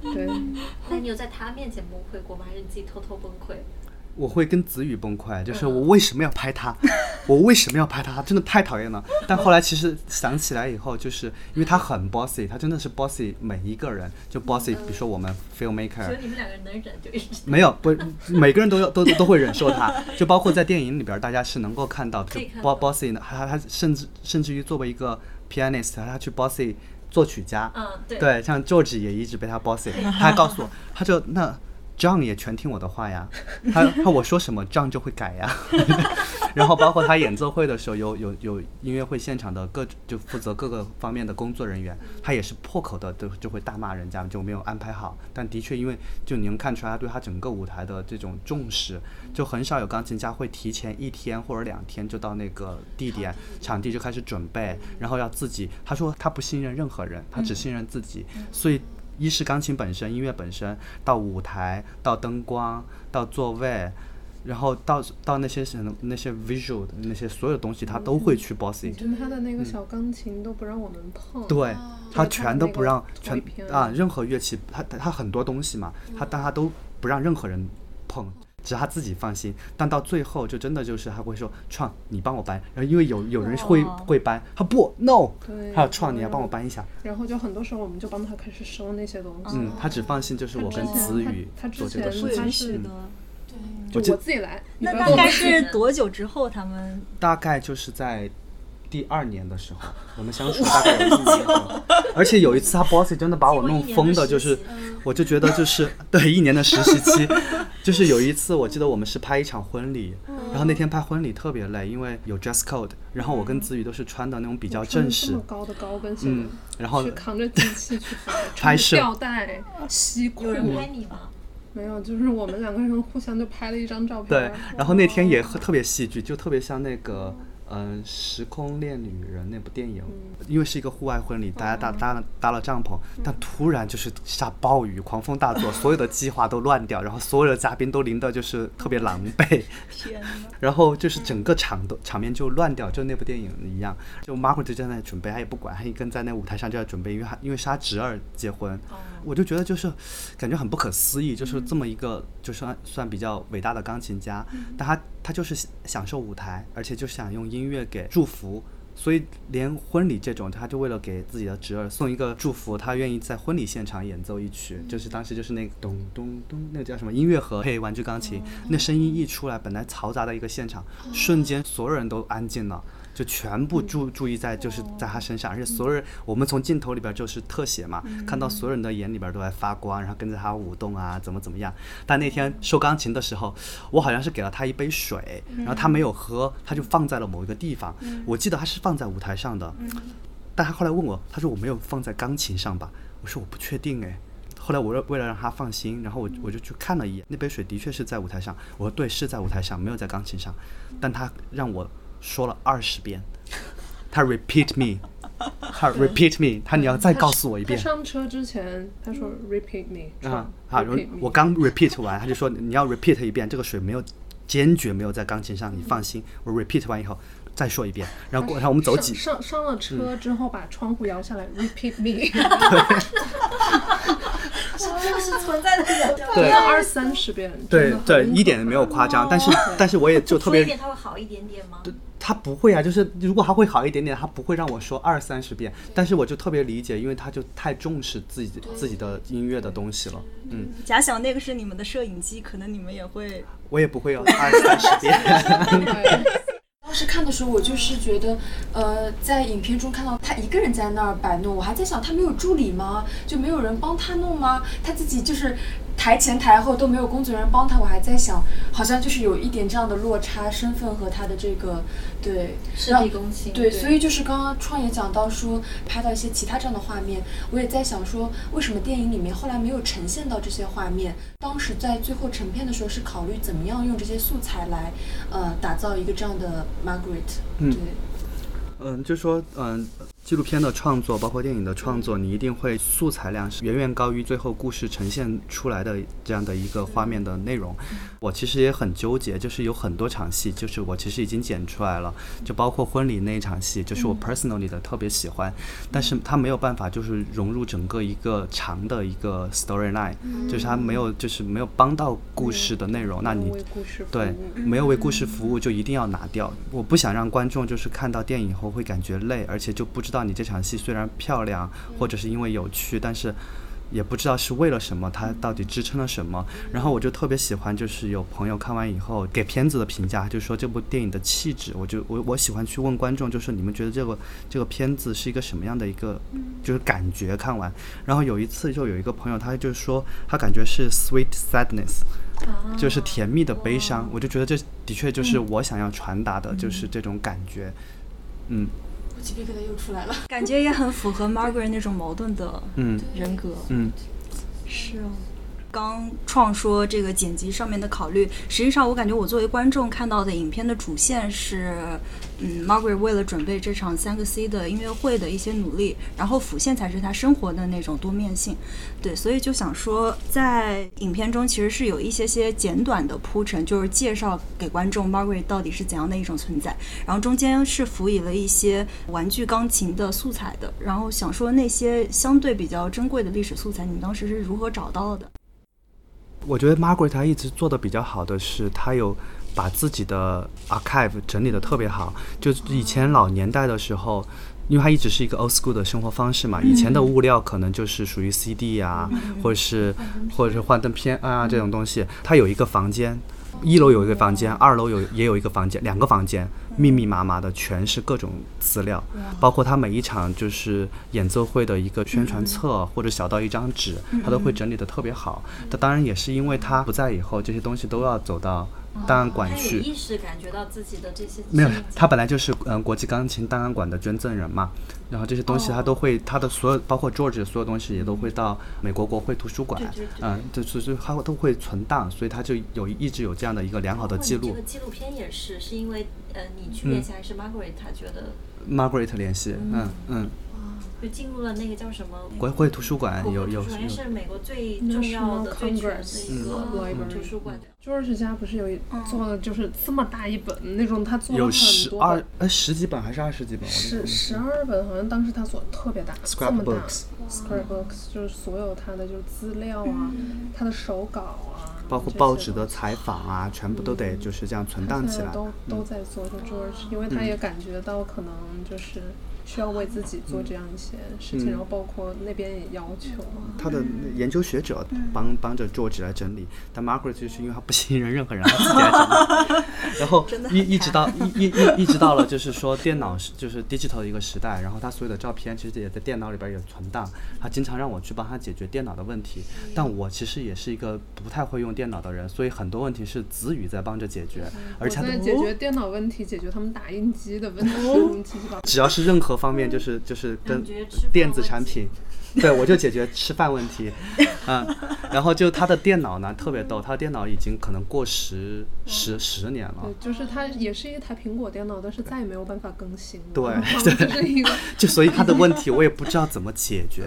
对，那你有在他面前崩溃过吗？还是你自己偷偷崩溃？我会跟子宇崩溃，就是我为什么要拍他？我为什么要拍他？真的太讨厌了。但后来其实想起来以后，就是因为他很 bossy，他真的是 bossy 每一个人，就 bossy。比如说我们 filmmaker，所以你们两个人能忍就一直没有不，每个人都要都都会忍受他，就包括在电影里边，大家是能够看到，就 bossy 呢，他他甚至甚至于作为一个。pianist，他去 bossy 作曲家，嗯，对，对，像 George 也一直被他 bossy，他还告诉我，他就那。John 也全听我的话呀，他他我说什么，John 就会改呀。然后包括他演奏会的时候，有有有音乐会现场的各就负责各个方面的工作人员，他也是破口的，都就会大骂人家就没有安排好。但的确，因为就你能看出来他对他整个舞台的这种重视，就很少有钢琴家会提前一天或者两天就到那个地点场地就开始准备，然后要自己。他说他不信任任何人，他只信任自己，所以。一是钢琴本身，音乐本身，到舞台，到灯光，到座位，然后到到那些什么那些 visual 的那些所有东西，他都会去 bossy。就他的那个小钢琴都不让我们碰。对，他全都不让，全啊，任何乐器，他他很多东西嘛，他但他都不让任何人碰。只是他自己放心，但到最后就真的就是他会说创，你帮我搬，然后因为有有人会会搬，他不 no，他要创，你要帮我搬一下。然后就很多时候我们就帮他开始收那些东西。嗯，他只放心就是我跟子宇做这个事情。是的，对，就我自己来。那大概是多久之后他们？大概就是在。第二年的时候，我们相处大概有一年，而且有一次他 bossy 真的把我弄疯的，就是我就觉得就是 对一年的实习期，就是有一次我记得我们是拍一场婚礼，然后那天拍婚礼特别累，因为有 dress code，然后我跟子宇都是穿的那种比较正式，高的高跟鞋，嗯，然后去扛着机器去拍摄，吊带、西裤，有人拍你吗？没有，就是我们两个人互相就拍了一张照片。对，然后那天也特别戏剧，就特别像那个。嗯，时空恋旅人那部电影，因为是一个户外婚礼，大家搭搭了搭了帐篷，但突然就是下暴雨，狂风大作，所有的计划都乱掉，然后所有的嘉宾都淋得就是特别狼狈 然后就是整个场都场面就乱掉，就那部电影一样。就 Margaret 就在那准备，他也不管，他一跟在那舞台上就要准备，因为他因为是他侄儿结婚，我就觉得就是感觉很不可思议，就是这么一个就算算比较伟大的钢琴家，但他他就是享受舞台，而且就想用。音乐给祝福所以连婚礼这种，他就为了给自己的侄儿送一个祝福，他愿意在婚礼现场演奏一曲，就是当时就是那个咚咚咚，那个叫什么音乐盒配玩具钢琴，那声音一出来，本来嘈杂的一个现场，瞬间所有人都安静了。就全部注注意在就是在他身上，而且所有人，我们从镜头里边就是特写嘛，看到所有人的眼里边都在发光，然后跟着他舞动啊，怎么怎么样。但那天收钢琴的时候，我好像是给了他一杯水，然后他没有喝，他就放在了某一个地方。我记得他是放在舞台上的，但他后来问我，他说我没有放在钢琴上吧？我说我不确定哎。后来我为为了让他放心，然后我我就去看了一眼，那杯水的确是在舞台上。我说对，是在舞台上，没有在钢琴上。但他让我。说了二十遍，他 repeat me，他 repeat me，他你要再告诉我一遍。上车之前他说 repeat me，啊，好，我刚 repeat 完，他就说你要 repeat 一遍，这个水没有，坚决没有在钢琴上，你放心。我 repeat 完以后再说一遍，然后过然后我们走几上上了车之后把窗户摇下来 repeat me，这个是存在的，对，二三十遍，对对，一点都没有夸张，但是但是我也就特别，他会好一点点吗？他不会啊，就是如果他会好一点点，他不会让我说二三十遍。但是我就特别理解，因为他就太重视自己自己的音乐的东西了。嗯，假想那个是你们的摄影机，可能你们也会。我也不会有 二三十遍。当时看的时候，我就是觉得，呃，在影片中看到他一个人在那儿摆弄，我还在想，他没有助理吗？就没有人帮他弄吗？他自己就是。台前台后都没有工作人员帮他，我还在想，好像就是有一点这样的落差，身份和他的这个对实力公信。对，所以就是刚刚创也讲到说，拍到一些其他这样的画面，我也在想说，为什么电影里面后来没有呈现到这些画面？当时在最后成片的时候是考虑怎么样用这些素材来，呃，打造一个这样的 Margaret。嗯，对，嗯，就说嗯。纪录片的创作，包括电影的创作，你一定会素材量是远远高于最后故事呈现出来的这样的一个画面的内容。我其实也很纠结，就是有很多场戏，就是我其实已经剪出来了，就包括婚礼那一场戏，就是我 personally 的特别喜欢，但是它没有办法就是融入整个一个长的一个 storyline，就是它没有就是没有帮到故事的内容。那你对没有为故事服务就一定要拿掉。我不想让观众就是看到电影后会感觉累，而且就不知道你这场戏虽然漂亮，或者是因为有趣，但是也不知道是为了什么，它到底支撑了什么。然后我就特别喜欢，就是有朋友看完以后给片子的评价，就说这部电影的气质。我就我我喜欢去问观众，就是你们觉得这个这个片子是一个什么样的一个就是感觉？看完，然后有一次就有一个朋友，他就说他感觉是 sweet sadness，就是甜蜜的悲伤。我就觉得这的确就是我想要传达的，就是这种感觉，嗯。鸡皮疙瘩又出来了，感觉也很符合 Margaret 那种矛盾的人格。嗯，是哦。刚创说这个剪辑上面的考虑，实际上我感觉我作为观众看到的影片的主线是，嗯，Margaret 为了准备这场三个 C 的音乐会的一些努力，然后辅线才是他生活的那种多面性。对，所以就想说，在影片中其实是有一些些简短的铺陈，就是介绍给观众 Margaret 到底是怎样的一种存在，然后中间是辅以了一些玩具钢琴的素材的，然后想说那些相对比较珍贵的历史素材，你们当时是如何找到的？我觉得 Margaret 她一直做的比较好的是，她有把自己的 archive 整理的特别好。就以前老年代的时候，因为她一直是一个 old school 的生活方式嘛，以前的物料可能就是属于 CD 啊，或者是或者是幻灯片啊这种东西。她有一个房间，一楼有一个房间，二楼有也有一个房间，两个房间。密密麻麻的全是各种资料，包括他每一场就是演奏会的一个宣传册或者小到一张纸，他都会整理的特别好。他当然也是因为他不在以后，这些东西都要走到档案馆去。意识感觉到自己的这些没有，他本来就是嗯国际钢琴档案馆的捐赠人嘛。然后这些东西他都会，他的所有包括 George 所有东西也都会到美国国会图书馆，嗯，就是就他都会存档，所以他就有一直有这样的一个良好的记录。这个纪录片也是，是因为呃你去联系还是 Margaret 他觉得？Margaret 联系，嗯嗯。就进入了那个叫什么国会图书馆，有有好像是美国最重要的、最全的一个图书馆。George 家不是有做的就是这么大一本那种，他做了很多，二呃十几本还是二十几本？十十二本，好像当时他做的特别大，这么大。Scrapbooks 就是所有他的就是资料啊，他的手稿啊。包括报纸的采访啊，全部都得就是这样存档起来。现在都都在做，就 George，因为他也感觉到可能就是需要为自己做这样一些事情，嗯。然后包括那边也要求啊。他的研究学者帮帮着 George 来整理，但 Margaret 就是因为他不信任任何人，他自己来整理。然后一一直到一一一一直到了就是说电脑是就是 digital 的一个时代，然后他所有的照片其实也在电脑里边也存档，他经常让我去帮他解决电脑的问题，但我其实也是一个不太会用电脑的人，所以很多问题是子宇在帮着解决，而我且他的在解决电脑问题，解决他们打印机的问题。只要是任何方面，就是就是跟电子产品，对我就解决吃饭问题，嗯，然后就他的电脑呢特别逗，他的电脑已经可能过十十十年了。对，，就是他也是一台苹果电脑，但是再也没有办法更新了。对 然后就是一个就所以他的问题我也不知道怎么解决，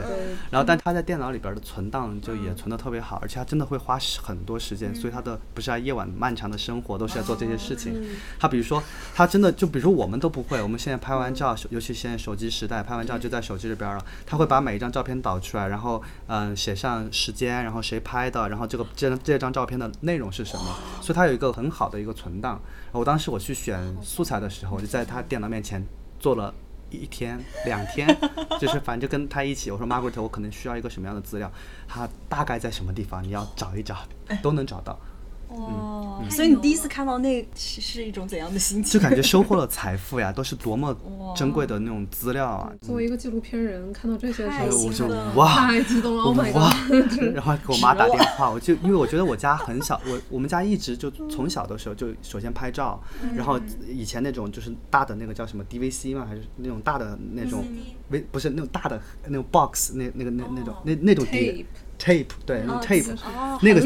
然后但他在电脑里边的存档就也存的特别好，而且他真的会花很多时间，所以他的不是在夜晚漫长的生活都是在做这些事情。他比如说他真的就比如说我们都不会，我们现在拍完照，手尤其现在手机时代，拍完照就在手机里边了，他会把每一张照片导出来，然后嗯、写上时间，然后谁拍的，然后这个这张这张照片的内容是什么，所以它有一个很好的一个存档。我当时我去选素材的时候，我就在他电脑面前做了。一天两天，就是反正就跟他一起。我说 Margaret，我可能需要一个什么样的资料，他大概在什么地方，你要找一找，都能找到。哦，所以你第一次看到那是是一种怎样的心情？就感觉收获了财富呀，都是多么珍贵的那种资料啊！作为一个纪录片人，看到这些的时候，我就哇，太激动了！Oh my 哇 god！！然后给我妈打电话，我就因为我觉得我家很小，我我们家一直就从小的时候就首先拍照，然后以前那种就是大的那个叫什么 DVC 嘛，还是那种大的那种 V 不是那种大的那种 box 那那个那那种那那种碟 tape 对用 tape 哦，那个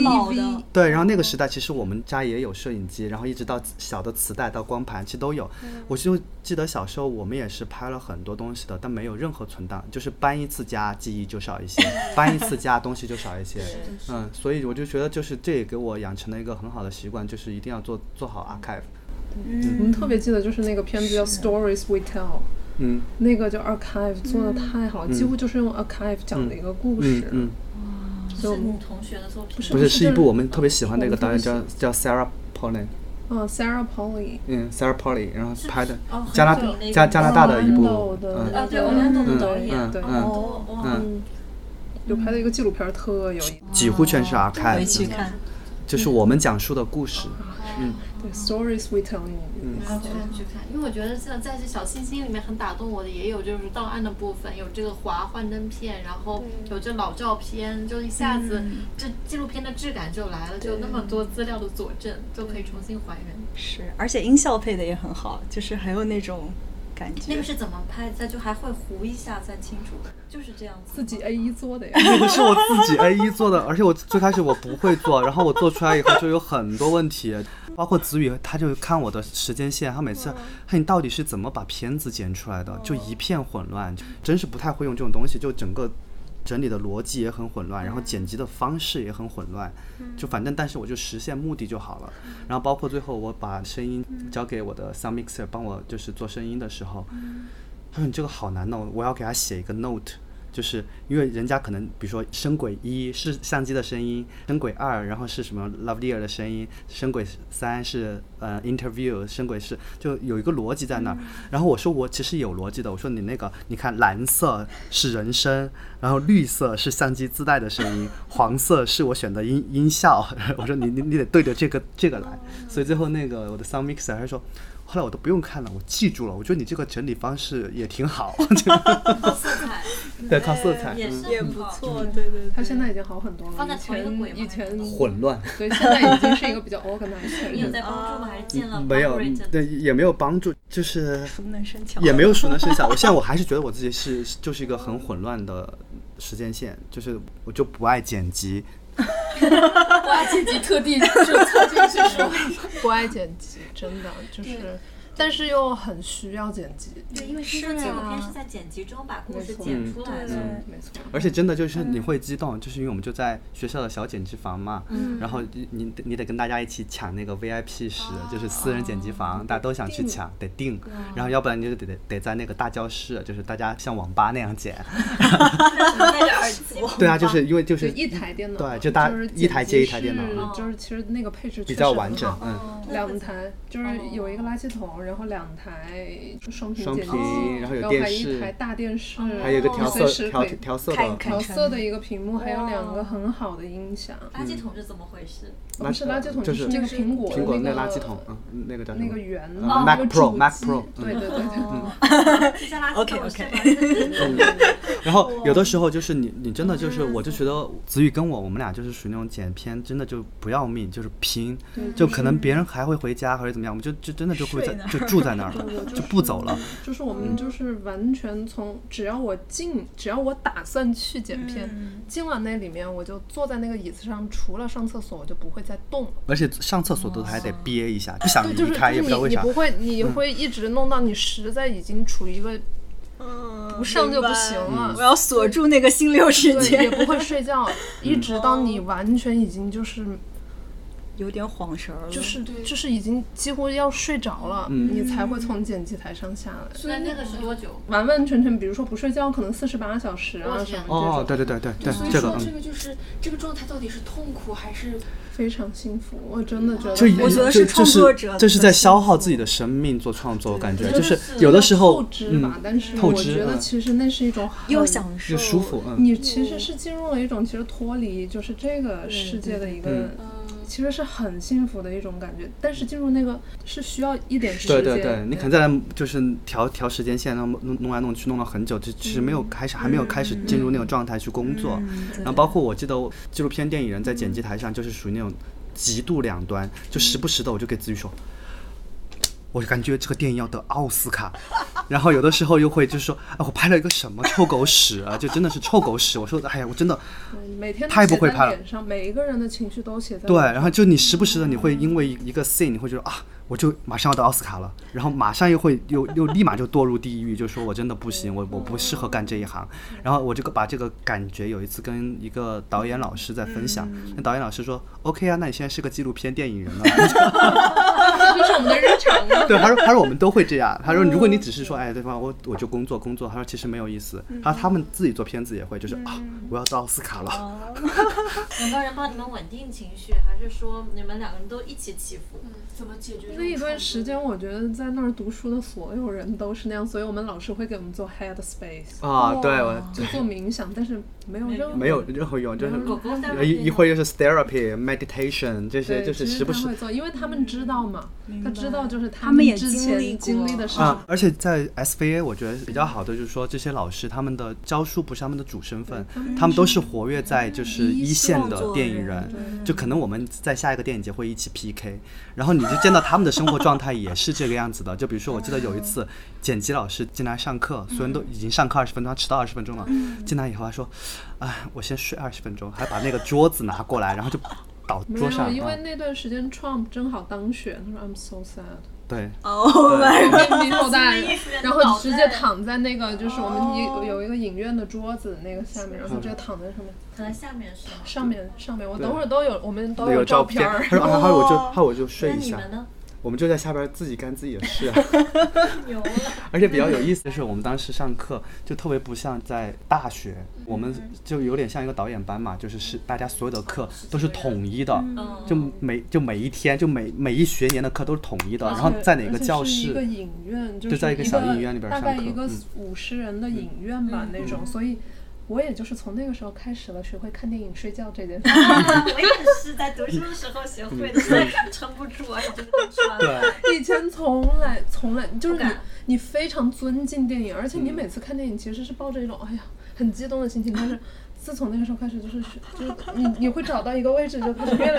对，然后那个时代其实我们家也有摄影机，然后一直到小的磁带到光盘，其实都有。我就记得小时候我们也是拍了很多东西的，但没有任何存档，就是搬一次家记忆就少一些，搬一次家东西就少一些。嗯，所以我就觉得就是这也给我养成了一个很好的习惯，就是一定要做做好 archive。我们特别记得就是那个片子叫《Stories We Tell》，嗯那个叫 Archive 做的太好了，几乎就是用 Archive 讲的一个故事嗯。嗯，是你同学的作品吗，不是，是一部我们特别喜欢的一个导演叫叫 Sarah Polley，嗯，Sarah Polly，嗯，Sarah Polley，然后拍的哦加拿很有那个加加拿大的一部嗯啊，对，我们懂的嗯导演，嗯很多哇，嗯，有拍的一个纪录片特有意思。几乎全是 archive，回去看。就是我们讲述的故事。嗯对，Stories We Tell，嗯。我要去看去看，因为我觉得像在这小星星里面很打动我的，也有就是档案的部分，有这个滑幻灯片，然后有这老照片，就一下子这纪录片的质感就来了，就那么多资料的佐证，就可以重新还原。是，而且音效配的也很好，就是很有那种感觉。那个是怎么拍的？就还会糊一下再清楚，就是这样子。自己 A 一做的呀。那个是我自己 A 一做的，而且我最开始我不会做，然后我做出来以后就有很多问题，包括子宇他就看我的时间线，他每次，嘿，你到底是怎么把片子剪出来的？就一片混乱，真是不太会用这种东西，就整个。整理的逻辑也很混乱，然后剪辑的方式也很混乱，就反正但是我就实现目的就好了。然后包括最后我把声音交给我的 sound mixer 帮我就是做声音的时候，他说你这个好难哦，我要给他写一个 note，就是因为人家可能比如说声轨一是相机的声音，声轨二然后是什么 Lavalier 的声音，声轨三是呃 interview，声轨是就有一个逻辑在那儿。然后我说我其实有逻辑的，我说你那个你看蓝色是人声，然后绿色是相机自带的声音，黄色是我选的音音效。我说你你你得对着这个这个来，所以最后那个我的 sound mixer 还说。后来我都不用看了，我记住了。我觉得你这个整理方式也挺好，靠色彩，对，靠色彩，也嗯也不错，对对对。他现在已经好很多了，放在以同一个以前混乱。对，现在已经是一个比较 organized 的 你有。在帮助吗？还是见了没有对，也没有帮助，就是熟能生巧，也没有熟能生巧。我现在我还是觉得我自己是就是一个很混乱的时间线，就是我就不爱剪辑，我爱剪辑特地就凑进去说，不爱剪辑，真的就是。但是又很需要剪辑。对，因为听说是纪录片啊是在剪辑中把故事剪出来的。嗯没错。而且真的就是你会激动，就是因为我们就在学校的小剪辑房嘛，嗯。然后你你得跟大家一起抢那个 VIP 室，就是私人剪辑房，大家都想去抢，得定，然后要不然你就得得得在那个大教室，就是大家像网吧那样剪。戴着耳机。对啊，就是因为就就是一台电脑，对就大是一台接一台电脑。就是其实那个配置比较完整，嗯，两台就是有一个垃圾桶，然后两台双屏然后有电视还一台大电视，还有一个调色调调色的，调色的一个屏幕，还有两个很好的音响。垃圾桶是怎么回事？不是垃圾桶，就是那个苹果苹果那个垃圾桶，嗯，那个叫什么？那个圆嗯的 Mac 那个 Pro 主 Mac 机 Pro，对对对对嗯。对。这家垃圾桶 OK，OK 是吧？然后有的时候就是你，你真的就是，我就觉得子宇跟我，我们俩就是属于那种剪片，真的就不要命，就是拼，就可能别人还会回家或者怎么样，我们就就真的就会在就住在那儿对我，就不走了。就是我们就是完全从只要我进，只要我打算去剪片，进了那里面，我就坐在那个椅子上，除了上厕所，我就不会再动了。而且上厕所都还得憋一下，不想对，就是离开，就是也不知道为啥你你不。会，你会一直弄到你实在已经处于一个不上就不行了我。要锁住那个心流时对，间也，不会睡觉，一直到你完全已经就是有点晃神儿了。就是就是已经几乎要睡着了，嗯。你才会从剪辑台上下来。那那个是多久？完完全全，比如说不睡觉，可能四十八小时啊什么这哦，种，对对对对对所，以这个说这嗯，个就是这个状态到底是痛苦还是非常幸福。我真的觉得我觉得是创作者这是在消耗自己的生命做创作，我感觉就是有的时候透支吧，嗯，但是我觉得嗯。其实那是一种很又享受又舒服，嗯，你其实是进入了一种其实脱离就是这个世界的一个嗯，其实是很幸福的一种感觉。但是进入那个是需要一点时间，对对对，你可能在那就是调调时间线，然后弄弄来弄去，弄了很久，就其实没有开始，还没有开始进入那种状态去工作。然后包括我记得我纪录片电影人在剪辑台上就是属于那种极度两端，就时不时的我就给自己说。我感觉这个电影要得奥斯卡，然后有的时候又会就是说，啊，我拍了一个什么臭狗屎啊，就真的是臭狗屎。我说，哎呀，我真的每天太不会拍了。每一个人的情绪都写在对，然后就你时不时的你会因为一个 scene，你会觉得啊，我就马上要到奥斯卡了，然后马上又会又 又立马就堕入地狱，就说我真的不行，我我不适合干这一行。然后我这个把这个感觉有一次跟一个导演老师在分享，那导演老师说 OK 啊，那你现在是个纪录片电影人了。这是我们的日常啊。对，他说他说我们都会这样，他说如果你只是说哎对方我我就工作工作，他说其实没有意思，他说他们自己做片子也会就是啊我要到奥斯卡了。有没有人帮你们稳定情绪，还是说你们两个人都一起起伏？怎么解决那一段时间，我觉得在那儿读书的所有人都是那样，所以我们老师会给我们做 head space，啊，对我就做冥想，但是没有任何没有任何用，就是一一会儿就是 therapy、meditation 这些，就是时不时会做，因为他们知道嘛，他知道就是他他们之前经历的事啊情。，而且在 SVA 我觉得比较好的就是说，这些老师他们的教书不是他们的主身份，他们都是活跃在就是一线的电影人，就可能我们在下一个电影节会一起 PK，然后你就见到他们的生活状态也是这个样子的。就比如说，我记得有一次剪辑老师进来上课，所有人都已经上课二十分钟，他迟到二十分钟了，进来以后他说：“哎，我先睡二十分钟。”还把那个桌子拿过来，然后就倒没有，桌上。因为啊那段时间 Trump 正好当选，他说 I'm so sad，对，Oh my god！面后大什么意思然后直接躺在那个就是我们有有一个影院的桌子那个下面，然后直接躺在上面，躺在下面是吗？上面上面，我等会儿都有，我们都有照片儿。他说啊，还有我就然后我就睡一下。你们呢？我们就在下边自己干自己的事啊。牛了！而且比较有意思的是，我们当时上课就特别不像在大学，我们就有点像一个导演班嘛，就是是大家所有的课都是统一的，嗯就每就每一天就每每一学年的课都是统一的，然后在哪个教室是一个室，影院，就就是在一个小影院里边上课大概一个嗯五十人的影院吧那种，所以。我也就是从那个时候开始了学会看电影睡觉这件事。我也是在读书的时候学会的，现在 撑不住，而且真的看穿了。以前从来从来就是你你非常尊敬电影，而且你每次看电影其实是抱着一种哎呀很激动的心情，但是自从那个时候开始，就是就是你你会找到一个位置就开始越来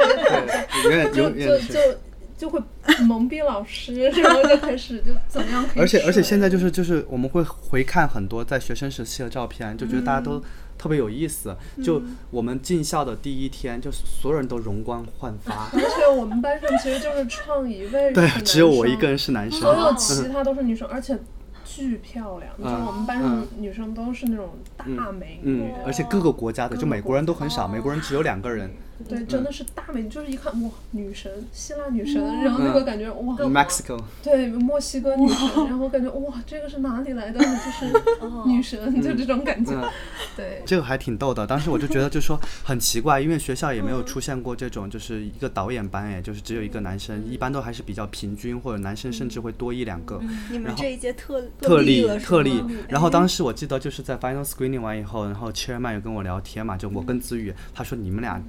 越就就就是就会蒙蔽老师，然后就开始就怎么样而且而且现在就是就是我们会回看很多在学生时期的照片，就觉得大家都嗯特别有意思。就我们进校的第一天，就所有人都容光焕发，而且我们班上其实就是创一位对只有我一个人是男生。所有其 他都是女生，而且巨漂亮。你知道嗯我们班上女生都是那种大美女，嗯，而且各个国家的，就美国人都很少，美国人只有两个人对，真的是大美女，就是一看哇，女神，希腊女神，然后那个感觉哇，，Mexico。对，墨西哥女神，然后感觉哇，这个是哪里来的？就是 女神，就这种感觉嗯。对，这个还挺逗的，当时我就觉得就说很奇怪，因为学校也没有出现过这种就是一个导演班，哎，就是只有一个男生，一般都还是比较平均，或者男生甚至会多一两个。你们这一届特特例了特例，然后当时我记得就是在 final screening 完以后，然后 chairman 有跟我聊天嘛，就我跟子宇，他说你们俩，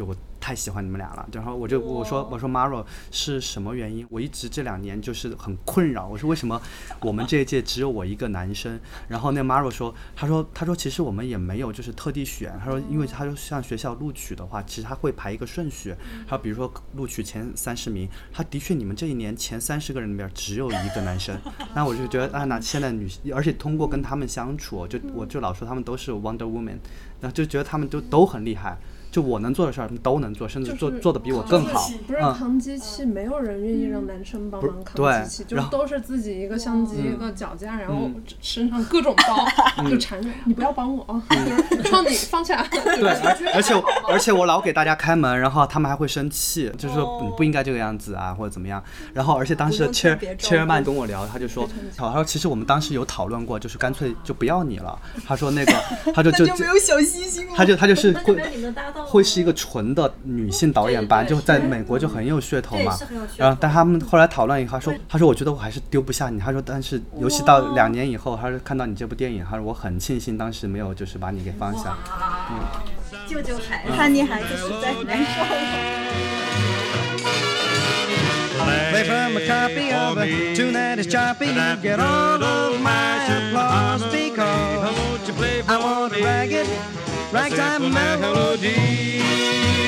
就我太喜欢你们俩了，然后我就我说我说 Maro 是什么原因？我一直这两年就是很困扰，我说为什么我们这一届只有我一个男生？然后那 Maro 说，他说他说其实我们也没有就是特地选，他说因为他说像学校录取的话，其实他会排一个顺序，他比如说录取前三十名，他的确你们这一年前三十个人里边只有一个男生，那我就觉得啊，那现在女，而且通过跟他们相处，就我就老说他们都是 Wonder Woman，然后就觉得他们都都很厉害，就我能做的事儿他们都能做，甚至就是做做的比我更好。不是嗯扛机器，没有人愿意让男生帮忙扛机器，就是都是自己一个相机、一个脚架，然后嗯身上各种包，就缠着你不要帮我啊，就是 创你放下。对，而而且而且我老给大家开门，然后他们还会生气，就是说你不应该这个样子啊，或者怎么样。然后而且当时不用 chair 特别照顾 chairman 跟我聊，他就说，他说其实我们当时有讨论过，就是干脆就不要你了。他说那个，他说 就就没有小星星了。他就他就是会那就没有你们的搭档了会是一个纯的女性导演班，就在美国就很有噱头嘛对是很有噱。头然后但他们后来讨论以后，他说他说我觉得我还是丢不下你。他说但是尤其到两年以后，他说看到你这部电影，他说我很庆幸当时没有就是把你给放下。救救孩子。叛逆孩子实在难受。Play from a copy of a tune that is choppy. You get all of my applause because I want to rag it, ragtime melody.